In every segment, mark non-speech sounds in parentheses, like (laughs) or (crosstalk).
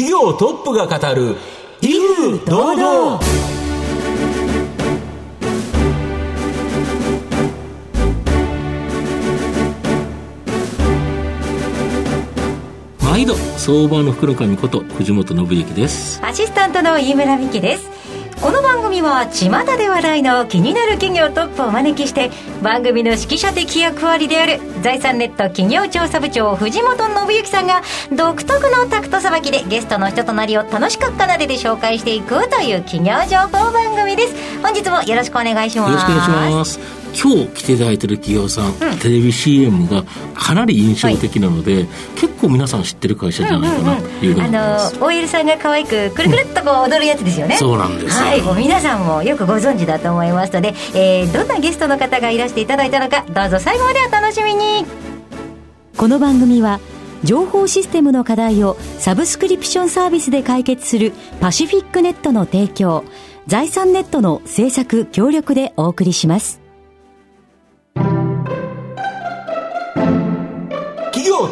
企業トップが語る威風堂々。毎度相場の福の神こと藤本信之です。アシスタントの飯村美希ですこの番組は巷で話題の気になる企業トップをお招きして番組の指揮者的役割である財産ネット企業調査部長藤本信之さんが独特のタクトさばきでゲストの人となりを楽しく奏でて紹介していくという企業情報番組です。本日もよろしくお願いします。よろしくお願いします。今日来ていただいてる企業さん、うん、テレビ CM がかなり印象的なので、はい、結構皆さん知ってる会社じゃないかなというふうに思います、うんうんうん、あの OL さんが可愛くくるくるっとこう踊るやつですよね、うん、そうなんですはいもう皆さんもよくご存知だと思いますので、えー、どんなゲストの方がいらしていただいたのかどうぞ最後までお楽しみに。この番組は情報システムの課題をサブスクリプションサービスで解決するパシフィックネットの提供財産ネットの制作協力でお送りします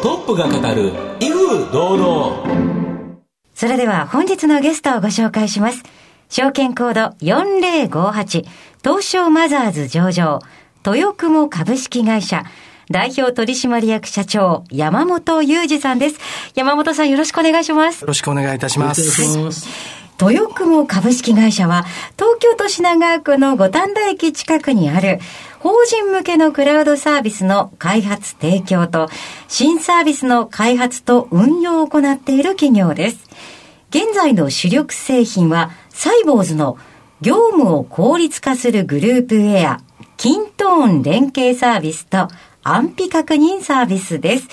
トップが語る威風堂々それでは本日のゲストをご紹介します証券コード4058東証マザーズ上場豊雲株式会社代表取締役社長、山本裕二さんです。山本さんよろしくお願いします。よろしくお願いいたします。豊雲株式会社は、東京都品川区の五反田駅近くにある、法人向けのクラウドサービスの開発提供と、新サービスの開発と運用を行っている企業です。現在の主力製品は、サイボーズの業務を効率化するグループウェア、キントーン連携サービスと安否確認サービスです。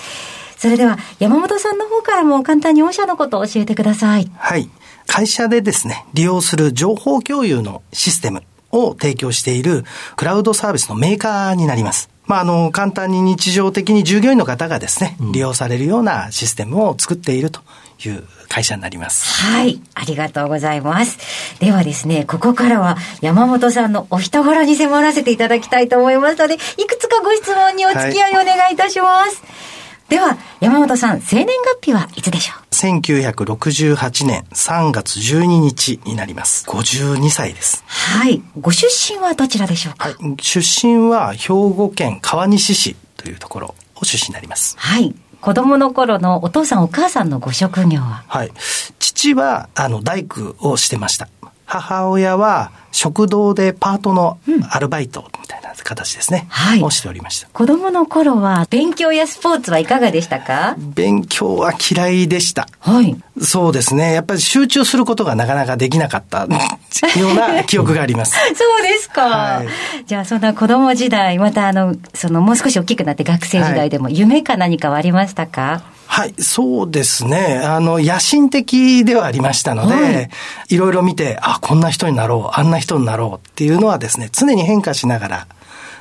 それでは山本さんの方からも簡単に御社のことを教えてください。はい。会社でですね、利用する情報共有のシステムを提供しているクラウドサービスのメーカーになります。まあ、あの、簡単に日常的に従業員の方がですね、うん、利用されるようなシステムを作っているという会社になります。はい。ありがとうございます。ではですね、ここからは山本さんのお人柄に迫らせていただきたいと思いますので、いくつかご質問にお付き合いをお願いいたします。はいでは、山本さん、生年月日はいつでしょう ?1968 年3月12日になります。52歳です。はい。ご出身はどちらでしょうか、はい、出身は兵庫県川西市というところを出身になります。はい。子供の頃のお父さんお母さんのご職業は？はい。父は、あの、大工をしてました。母親は食堂でパートのアルバイトみたいな形ですね。はい。をしておりました。子供の頃は勉強やスポーツはいかがでしたか？勉強は嫌いでした。はい。そうですね。やっぱり集中することがなかなかできなかった (laughs) ような記憶があります。(laughs) そうですか。はい、じゃあそんな子供時代、またあの、そのもう少し大きくなって学生時代でも夢か何かはありましたか、はい、そうですね。あの、野心的ではありましたので、はい、いろいろ見て、あ、こんな人になろう、あんな人になろうっていうのはですね、常に変化しながら、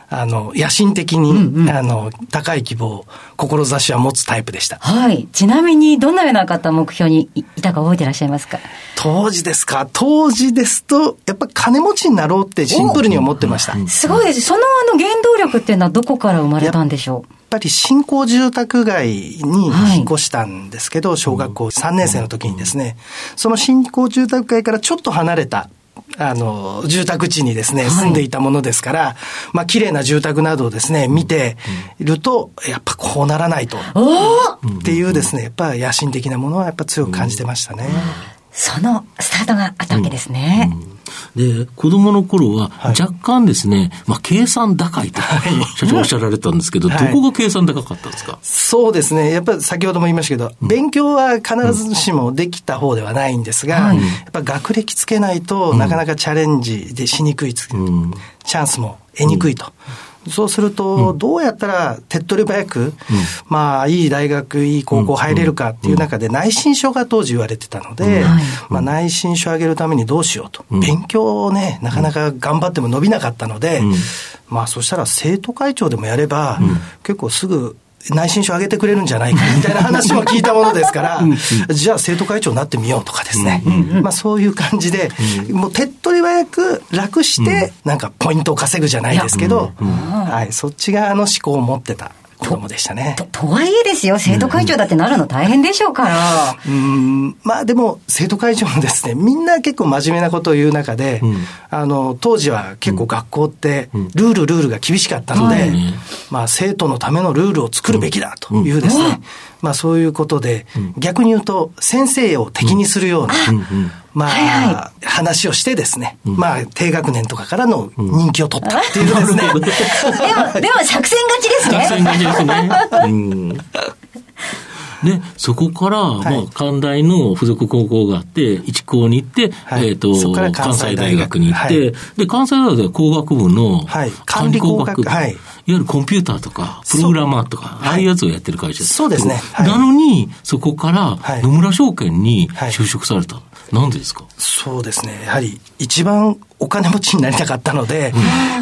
あの、野心的に、うんうん、あの、高い希望、志は持つタイプでした。はい。ちなみに、どんなような方目標にいたか覚えてらっしゃいますか？当時ですか？当時ですと、やっぱ金持ちになろうってシンプルに思ってました。すごいです。そのあの原動力っていうのはどこから生まれたんでしょう？やっぱり新興住宅街に引っ越したんですけど、はい、小学校3年生の時にですね、その新興住宅街からちょっと離れたあの、住宅地にですね、住んでいたものですから、はい、まあ、綺麗な住宅などをですね、見ていると、やっぱこうならないと。っていうですね、やっぱ野心的なものはやっぱ強く感じてましたね。そのスタートがあったわけですね。うんうんで、子供の頃は若干ですね、はい、まあ計算高いと、社長おっしゃられたんですけど、はい、どこが計算高かったんですか？そうですね。やっぱり先ほども言いましたけど、うん、勉強は必ずしもできた方ではないんですが、うん、やっぱ学歴つけないと、なかなかチャレンジでしにくい、うん、チャンスも得にくいと。そうすると、どうやったら手っ取り早く、うん、まあ、いい大学、いい高校入れるかっていう中で、内申書が当時言われてたので、まあ、内申書上げるためにどうしようと。勉強をね、なかなか頑張っても伸びなかったので、まあ、そしたら生徒会長でもやれば、結構すぐ内申書上げてくれるんじゃないかみたいな話も聞いたものですから、(laughs) じゃあ生徒会長になってみようとかですね、まあそういう感じで、もう手っ取り早く楽して、なんかポイントを稼ぐじゃないですけど、はい、そっち側の思考を持ってた子供でしたね。ととはいえですよ、生徒会長だってなるの大変でしょうから。うん、まあでも、生徒会長もですね、みんな結構真面目なことを言う中で、うん、あの、当時は結構学校って、ルールルールが厳しかったので、うんまあ生徒のためのルールを作るべきだというですね、まあそういうことで、逆に言うと、先生を敵にするような、まあ、はいはい、話をしてですね、うん、まあ、低学年とかからの人気を取ったっていうですね。(laughs) でも、でも作戦勝ちですね。作戦勝ちですね。うん。で、(laughs) そこから、はい、まあ、関大の附属高校があって、一高に行って、はい、えっ、ー、と関西大学に行って、はい、で、関西大学では工学部の管理工学部、はい、いわゆるコンピューターとか、プログラマーとか、ああいうやつをやってる会社です。そうですね。なのに、そこから野村証券に就職された。なんでですか？そうですね。やはり一番お金持ちになりたかったので、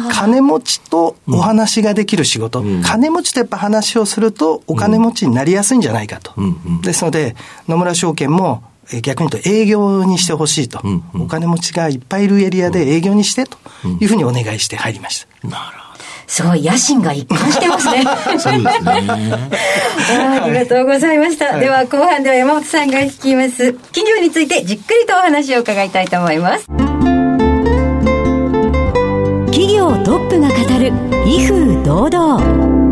うん、金持ちとお話ができる仕事、うん、金持ちとやっぱ話をするとお金持ちになりやすいんじゃないかと。うん、ですので、野村証券も逆に言うと営業にしてほしいと、お金持ちがいっぱいいるエリアで営業にしてというふうにお願いして入りました。なるほど。すごい野心が一貫してますね。(laughs) そうですね。ありがとうございました。はい、では後半では山本さんが聞きます。企業についてじっくりとお話を伺いたいと思います。企業トップが語る威風堂々。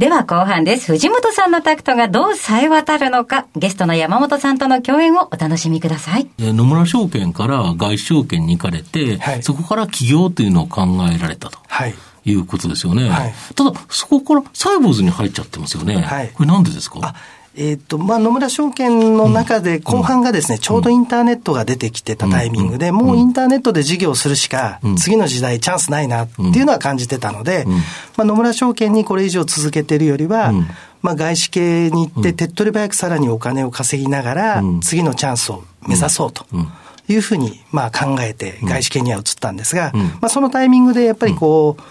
では後半です。藤本さんのタクトがどう冴え渡るのか、ゲストの山本さんとの共演をお楽しみください。野村証券から外資証券に行かれて、はい、そこから起業というのを考えられたと。はい。いうことですよね。はい、ただ、そこからサイボーズに入っちゃってますよね。はい、これなんでですか？えっ、と、まあ、野村証券の中で後半がですね、ちょうどインターネットが出てきてたタイミングで、もうインターネットで事業するしか、次の時代チャンスないなっていうのは感じてたので、まあ、野村証券にこれ以上続けてるよりは、まあ、外資系に行って手っ取り早くさらにお金を稼ぎながら、次のチャンスを目指そうと。いうふうに、まあ、考えて外資系には移ったんですが、まあ、そのタイミングでやっぱりこう、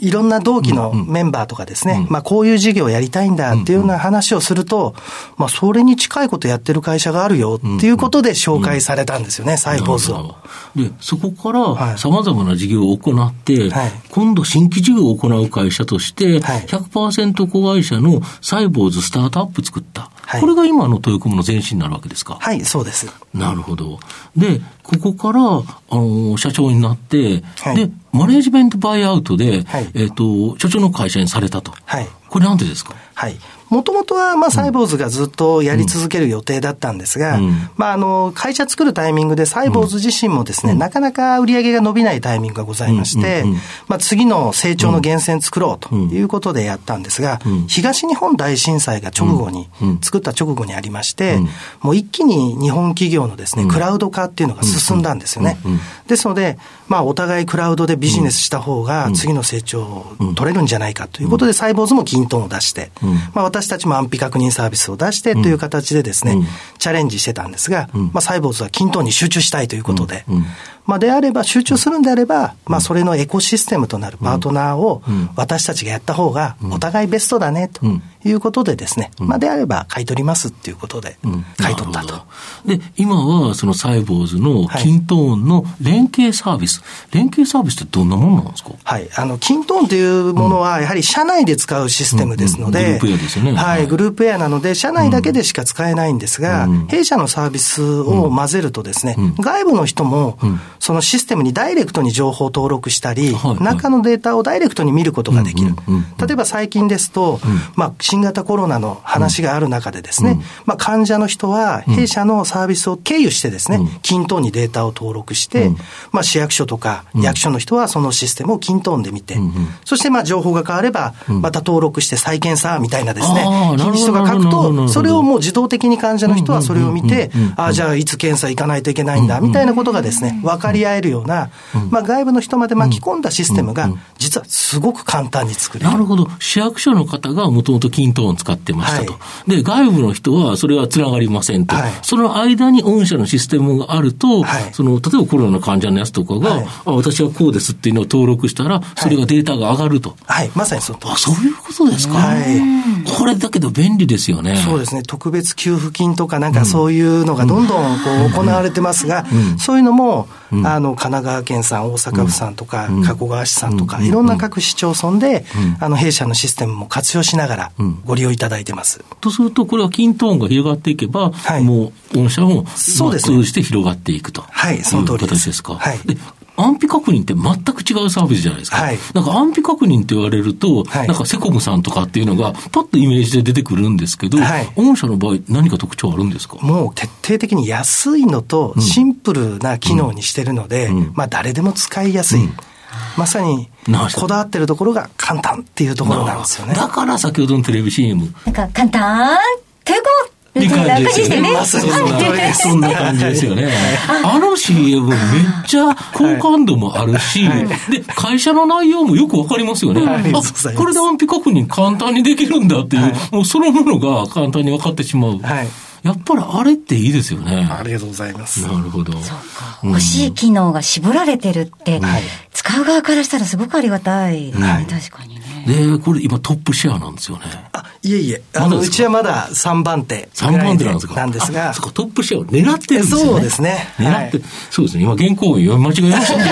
いろんな同期のメンバーとかですね、うん。うん、まあこういう事業をやりたいんだっていうような話をすると、まあそれに近いことやってる会社があるよっていうことで紹介されたんですよね、サイボーズを。で、そこから様々な事業を行って、はい、今度新規事業を行う会社として、100%子会社のサイボーズスタートアップ作った。はい、これが今の豊コムの前身になるわけですか？はい、そうです。なるほど。で、ここから、あの、社長になって、はい、で、マネージメントバイアウトで、はい、えっ、ー、と、所長の会社にされたと。はい。これなんでですか？はい。もともとは、まあ、サイボーズがずっとやり続ける予定だったんですが、うん、まあ、あの、会社作るタイミングで、サイボーズ自身もですね、うん、なかなか売り上げが伸びないタイミングがございまして、うんうんうん、まあ、次の成長の源泉作ろうということでやったんですが、東日本大震災が直後に、作った直後にありまして、もう一気に日本企業のですね、クラウド化っていうのが進んだんですよね。ですので、まあ、お互いクラウドでビジネスした方が、次の成長を取れるんじゃないかということで、サイボーズも均等を出して、まあ、私たちも安否確認サービスを出してという形でですね、チャレンジしてたんですが、まあ、サイボーズは均等に集中したいということで、まあ、であれば、集中するんであれば、まあ、それのエコシステムとなるパートナーを、私たちがやった方が、お互いベストだね、ということでですね、まあ、であれば、買い取りますっていうことで、買い取ったと。で、今は、そのサイボーズのキントーンの連携サービス、連携サービスってどんなものなんですか？はい。あの、キントーンというものは、やはり社内で使うシステムですので、グループエアですよね。はい、グループエアなので、社内だけでしか使えないんですが、弊社のサービスを混ぜるとですね、外部の人も、そのシステムにダイレクトに情報を登録したり、はい。はい、中のデータをダイレクトに見ることができる。例えば最近ですと、うん、まあ、新型コロナの話がある中でですね、うん、まあ、患者の人は弊社のサービスを経由してですね、均等にデータを登録して、まあ、市役所とか役所の人はそのシステムを均等で見て、そしてまあ情報が変われば、また登録して再検査みたいなですね、日にちとか書くと、それをもう自動的に患者の人はそれを見て、ああ、じゃあいつ検査行かないといけないんだ、みたいなことがですね、分かり合えるような、まあ、外部の人まで巻き込んだシステムが、実はすごく簡単に作れる。なるほど。市役所の方がもともと均等を使ってましたと、はい。で、外部の人はそれはつながりませんと。はい、その間に御社のシステムがあると、はい、その、例えばコロナの患者のやつとかが、あ私はこうですっていうのを登録したら、それがデータが上がると。はい、まさにそあ、そういうことですか？はい。これだけど便利ですよね。そうですね。特別給付金とかなんかそういうのがどんどんこう行われてますが、そういうのも、あの、神奈川県さん、大阪府さんとか、加古川市さんとか、いろんな各市町村で、あの、弊社のシステムも活用しながらご利用いただいてます。とすると、これは均等音が広がっていけば、もう、御社も、そうですね。通じて広がっていくと。はい、その通りです。ですか。はい。で安否確認って全く違うサービスじゃないですか。はい、なんか安否確認って言われると、はい、なんかセコムさんとかっていうのが、パッとイメージで出てくるんですけど、はい、御社の場合、何か特徴あるんですか？もう徹底的に安いのと、シンプルな機能にしてるので、うん。うん、まあ誰でも使いやすい。うん。まさにこだわってるところが簡単っていうところなんですよね。だから先ほどのテレビ CM。なんか簡単。抵抗いい感じですよね。そんな感じですよね。あの CM めっちゃ好感度もあるし、で、会社の内容もよくわかりますよね。あ、これで安否確認簡単にできるんだっていう、もうそのものが簡単に分かってしまう。やっぱりあれっていいですよね。ありがとうございます。なるほど。そうか。欲しい機能が絞られてるって、使う側からしたらすごくありがたい確かにね。で、これ今トップシェアなんですよね。あ、いえいえ。あの、うちはまだ3番手。3番手なんですか？なんですが。そうか、トップシェアを狙ってるんですね。そうですね。狙って、そうですね。今、原稿読み間違えましたね。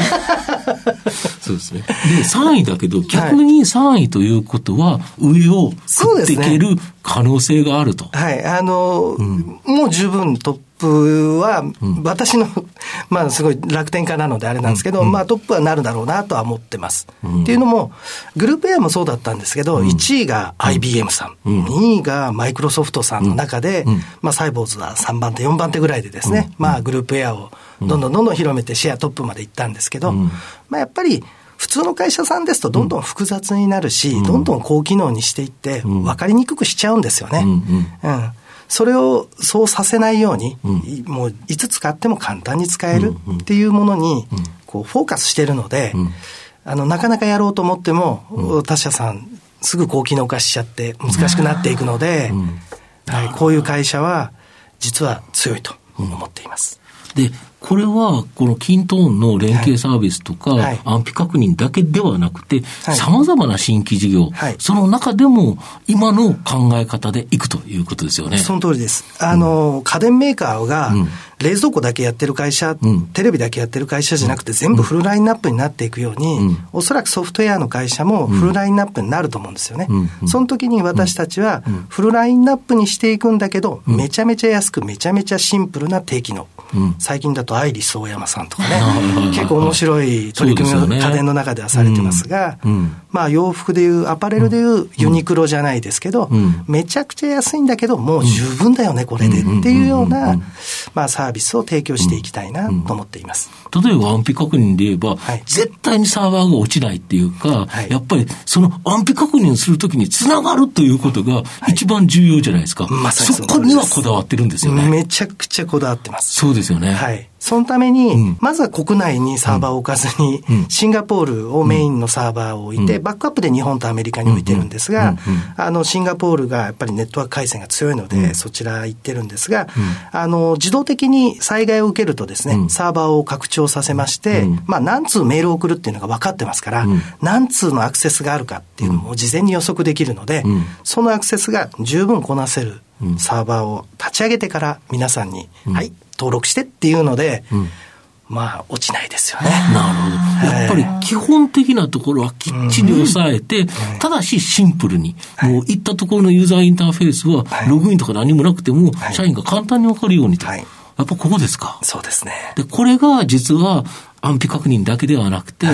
(laughs) (laughs) そうですね。で、3位だけど、逆に3位ということは、上を食っていける可能性があると。はい。あの、もう十分トッププは、私の、まあ、すごい楽天家なのであれなんですけど、まあ、トップはなるだろうなとは思ってます。っていうのも、グループ A もそうだったんですけど、1位が IBM さん、2位がマイクロソフトさんの中で、まあ、サイボーズは3番手、4番手ぐらいでですね、まあ、グループ A をどんどんどんどん広めてシェアトップまで行ったんですけど、まあ、やっぱり、普通の会社さんですとどんどん複雑になるし、どんどん高機能にしていって、分かりにくくしちゃうんですよね。うんそれをそうさせないように、うん、もういつ使っても簡単に使えるっていうものに、こうフォーカスしてるので、あの、なかなかやろうと思っても、他社さん、すぐ高機能化しちゃって難しくなっていくので、はい、こういう会社は、実は強いと思っています。で、これは、このキントーンの連携サービスとか、はい、安否確認だけではなくて、さまざまな新規事業、はい、その中でも、今の考え方でいくということですよね。その通りです。あの、うん、家電メーカーが、冷蔵庫だけやってる会社、うん、テレビだけやってる会社じゃなくて、全部フルラインナップになっていくように、うん、おそらくソフトウェアの会社もフルラインナップになると思うんですよね。その時に私たちは、フルラインナップにしていくんだけど、めちゃめちゃ安く、めちゃめちゃシンプルな低機能。最近だとアイリス大山さんとかね、結構面白い取り組みを家電の中ではされてますが、まあ洋服でいう、アパレルでいうユニクロじゃないですけど、めちゃくちゃ安いんだけど、もう十分だよね、これでっていうような、まあサービスを提供していきたいなと思っています。例えば安否確認で言えば、絶対にサーバーが落ちないっていうか、やっぱりその安否確認するときにつながるということが一番重要じゃないですか。まさにそこにはこだわってるんですよね。めちゃくちゃこだわってます。そうですよね。はい。そのために、うん、まずは国内にサーバーを置かずに、うん、シンガポールをメインのサーバーを置いて、うん、バックアップで日本とアメリカに置いてるんですが、あの、シンガポールがやっぱりネットワーク回線が強いので、そちら行ってるんですが、あの、自動的に災害を受けるとですね、サーバーを拡張させまして、まあ、何通メールを送るっていうのが分かってますから、何通のアクセスがあるかっていうのも事前に予測できるので、そのアクセスが十分こなせるサーバーを立ち上げてから皆さんに、はい、登録してっていうので、まあ、落ちないですよね。なるほど。やっぱり基本的なところはきっちり押さえて、ただしシンプルに、もういったところのユーザーインターフェースは、ログインとか何もなくても、社員が簡単にわかるようにと。やっぱここですか。そうですね。で、これが実は安否確認だけではなくて、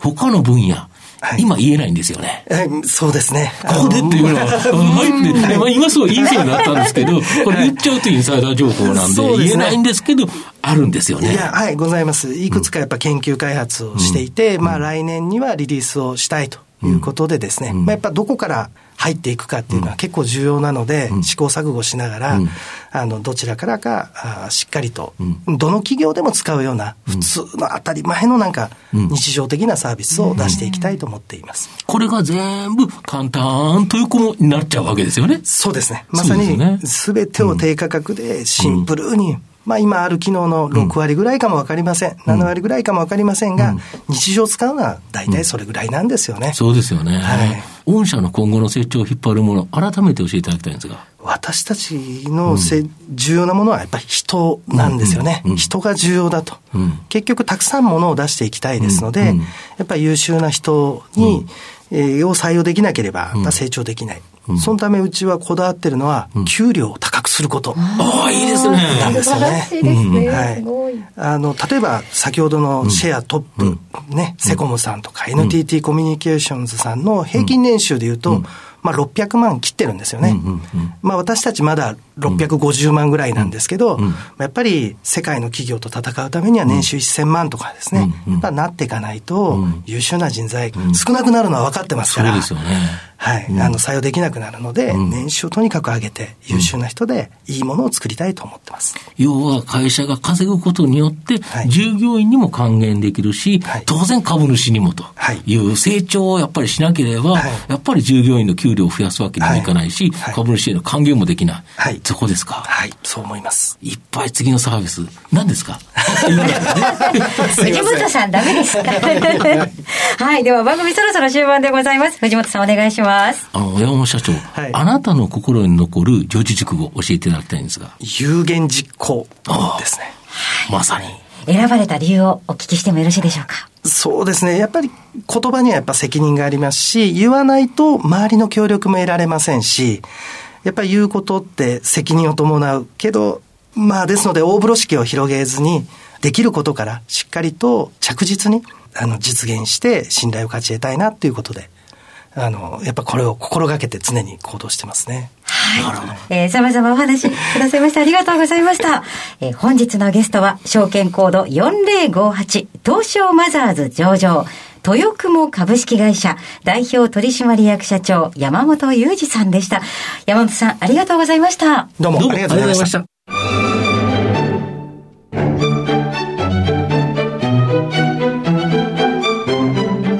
他の分野、はい、今言えないんですよね。そうですね。ここでっていうのは、マイクで、まあ、今すぐ言いそうになったんですけど、これ言っちゃうとインサイダー情報なんで、言えないんですけど、あるんですよね。いや、はい、ございます。いくつかやっぱ研究開発をしていて、まあ来年にはリリースをしたいということでですね、まあやっぱどこから入っていくかっていうのは結構重要なので、試行錯誤しながら、あの、どちらからかあしっかりと、どの企業でも使うような、普通の当たり前のなんか、日常的なサービスを出していきたいと思っています。これが全部簡単ということになっちゃうわけですよね。そうですね。まさに、すべてを低価格でシンプルに、まあ今ある機能の6割ぐらいかもわかりません。うん、7割ぐらいかもわかりませんが、うん、日常使うのは大体それぐらいなんですよね。そうですよね。はい。御社の今後の成長を引っ張るもの、改めて教えていただきたいんですが。私たちのせ、うん、重要なものはやっぱり人なんですよね。うんうん、人が重要だと、結局たくさんものを出していきたいですので、やっぱり優秀な人に、えー、を採用できなければ、成長できない。そのためうちはこだわってるのは、給料を高くすること。ああ、いいですね。なんですよね。はい。あの、例えば、先ほどのシェアトップ、ね、セコムさんとか、NTT コミュニケーションズさんの平均年収でいうと、まあ、600万切ってるんですよね。まあ、私たちまだ650万ぐらいなんですけど、やっぱり世界の企業と戦うためには年収1000万とかですね、やっぱなっていかないと、優秀な人材、少なくなるのは分かってますから。そうですよね。はい、うん、あの採用できなくなるので、うん、年収をとにかく上げて、優秀な人でいいものを作りたいと思ってます。要は会社が稼ぐことによって、従業員にも還元できるし、はい、当然株主にもという成長をやっぱりしなければ、はい、やっぱり従業員の給料を増やすわけにはいかないし、はい、株主への還元もできない。はい、そこですか？はい、そう思います。いっぱい次のサービス、何ですか？(laughs) 藤本さん、ダメですか？(laughs) はい、では番組そろそろ終盤でございます。藤本さん、お願いします。あの、山本社長、はい、あなたの心に残る常時熟語教えていただきたいんですが。有言実行ですね。まさに。選ばれた理由をお聞きしてもよろしいでしょうか？そうですね。やっぱり言葉にはやっぱ責任がありますし、言わないと周りの協力も得られませんし、やっぱり言うことって責任を伴うけど、まあですので大風呂敷を広げずに、できることからしっかりと着実にあの実現して信頼を勝ち得たいなっていうことであの、やっぱこれを心がけて常に行動してますね。はい。えー、様々お話くださいましてありがとうございました。えー、本日のゲストは、証券コード4058、東証マザーズ上場、豊雲株式会社代表取締役社長山本裕二さんでした。山本さん、ありがとうございました。どうもありがとうございました。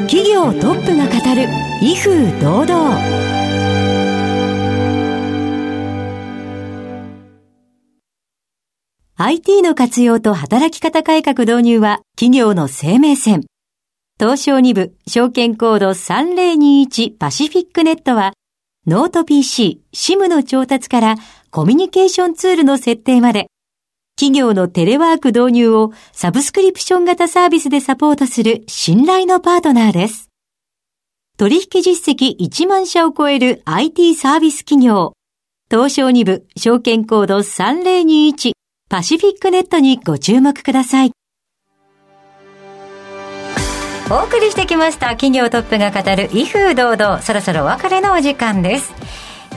企業トップが語る威風堂々？IT の活用と働き方改革導入は企業の生命線。東証2部証券コード3021パシフィックネットはノート PC、SIM の調達からコミュニケーションツールの設定まで企業のテレワーク導入をサブスクリプション型サービスでサポートする信頼のパートナーです。取引実績1万社を超える IT サービス企業。東証2部証券コード3021パシフィックネットにご注目ください。お送りしてきました。企業トップが語る威風堂々。そろそろお別れのお時間です。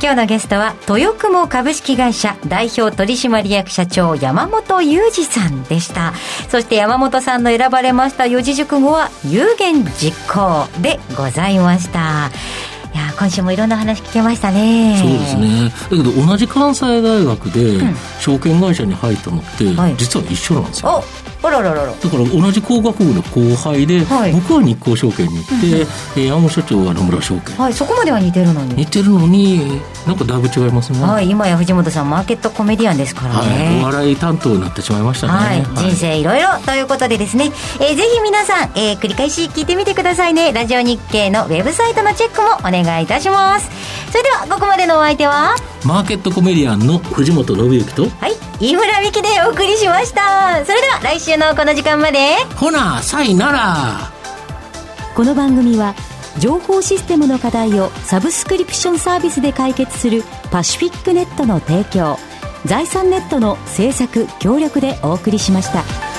今日のゲストは豊雲株式会社代表取締役社長山本裕二さんでした。そして山本さんの選ばれました四字熟語は有言実行でございました。いや今週もいろんな話聞けましたね。そうですね。だけど同じ関西大学で証券会社に入ったのって、実は一緒なんですよ、あらららら。だから同じ工学部の後輩で、はい、僕は日光証券に行って、うん、山本社長は野村証券。はいそこまでは似てるのに。似てるのになんかだいぶ違いますね。はい今や藤本さんマーケットコメディアンですからね、はい、お笑い担当になってしまいましたね、はい、人生いろいろということでですね、えー、ぜひ皆さん、えー、繰り返し聞いてみてくださいね。ラジオ日経のウェブサイトのチェックもお願いいたします。それではここまでのお相手はマーケットコメディアンの藤本信之とはい飯村美樹でお送りしました。それでは来週のこの時間まで。ほなさいなら。この番組は情報システムの課題をサブスクリプションサービスで解決するパシフィックネットの提供財産ネットの制作協力でお送りしました。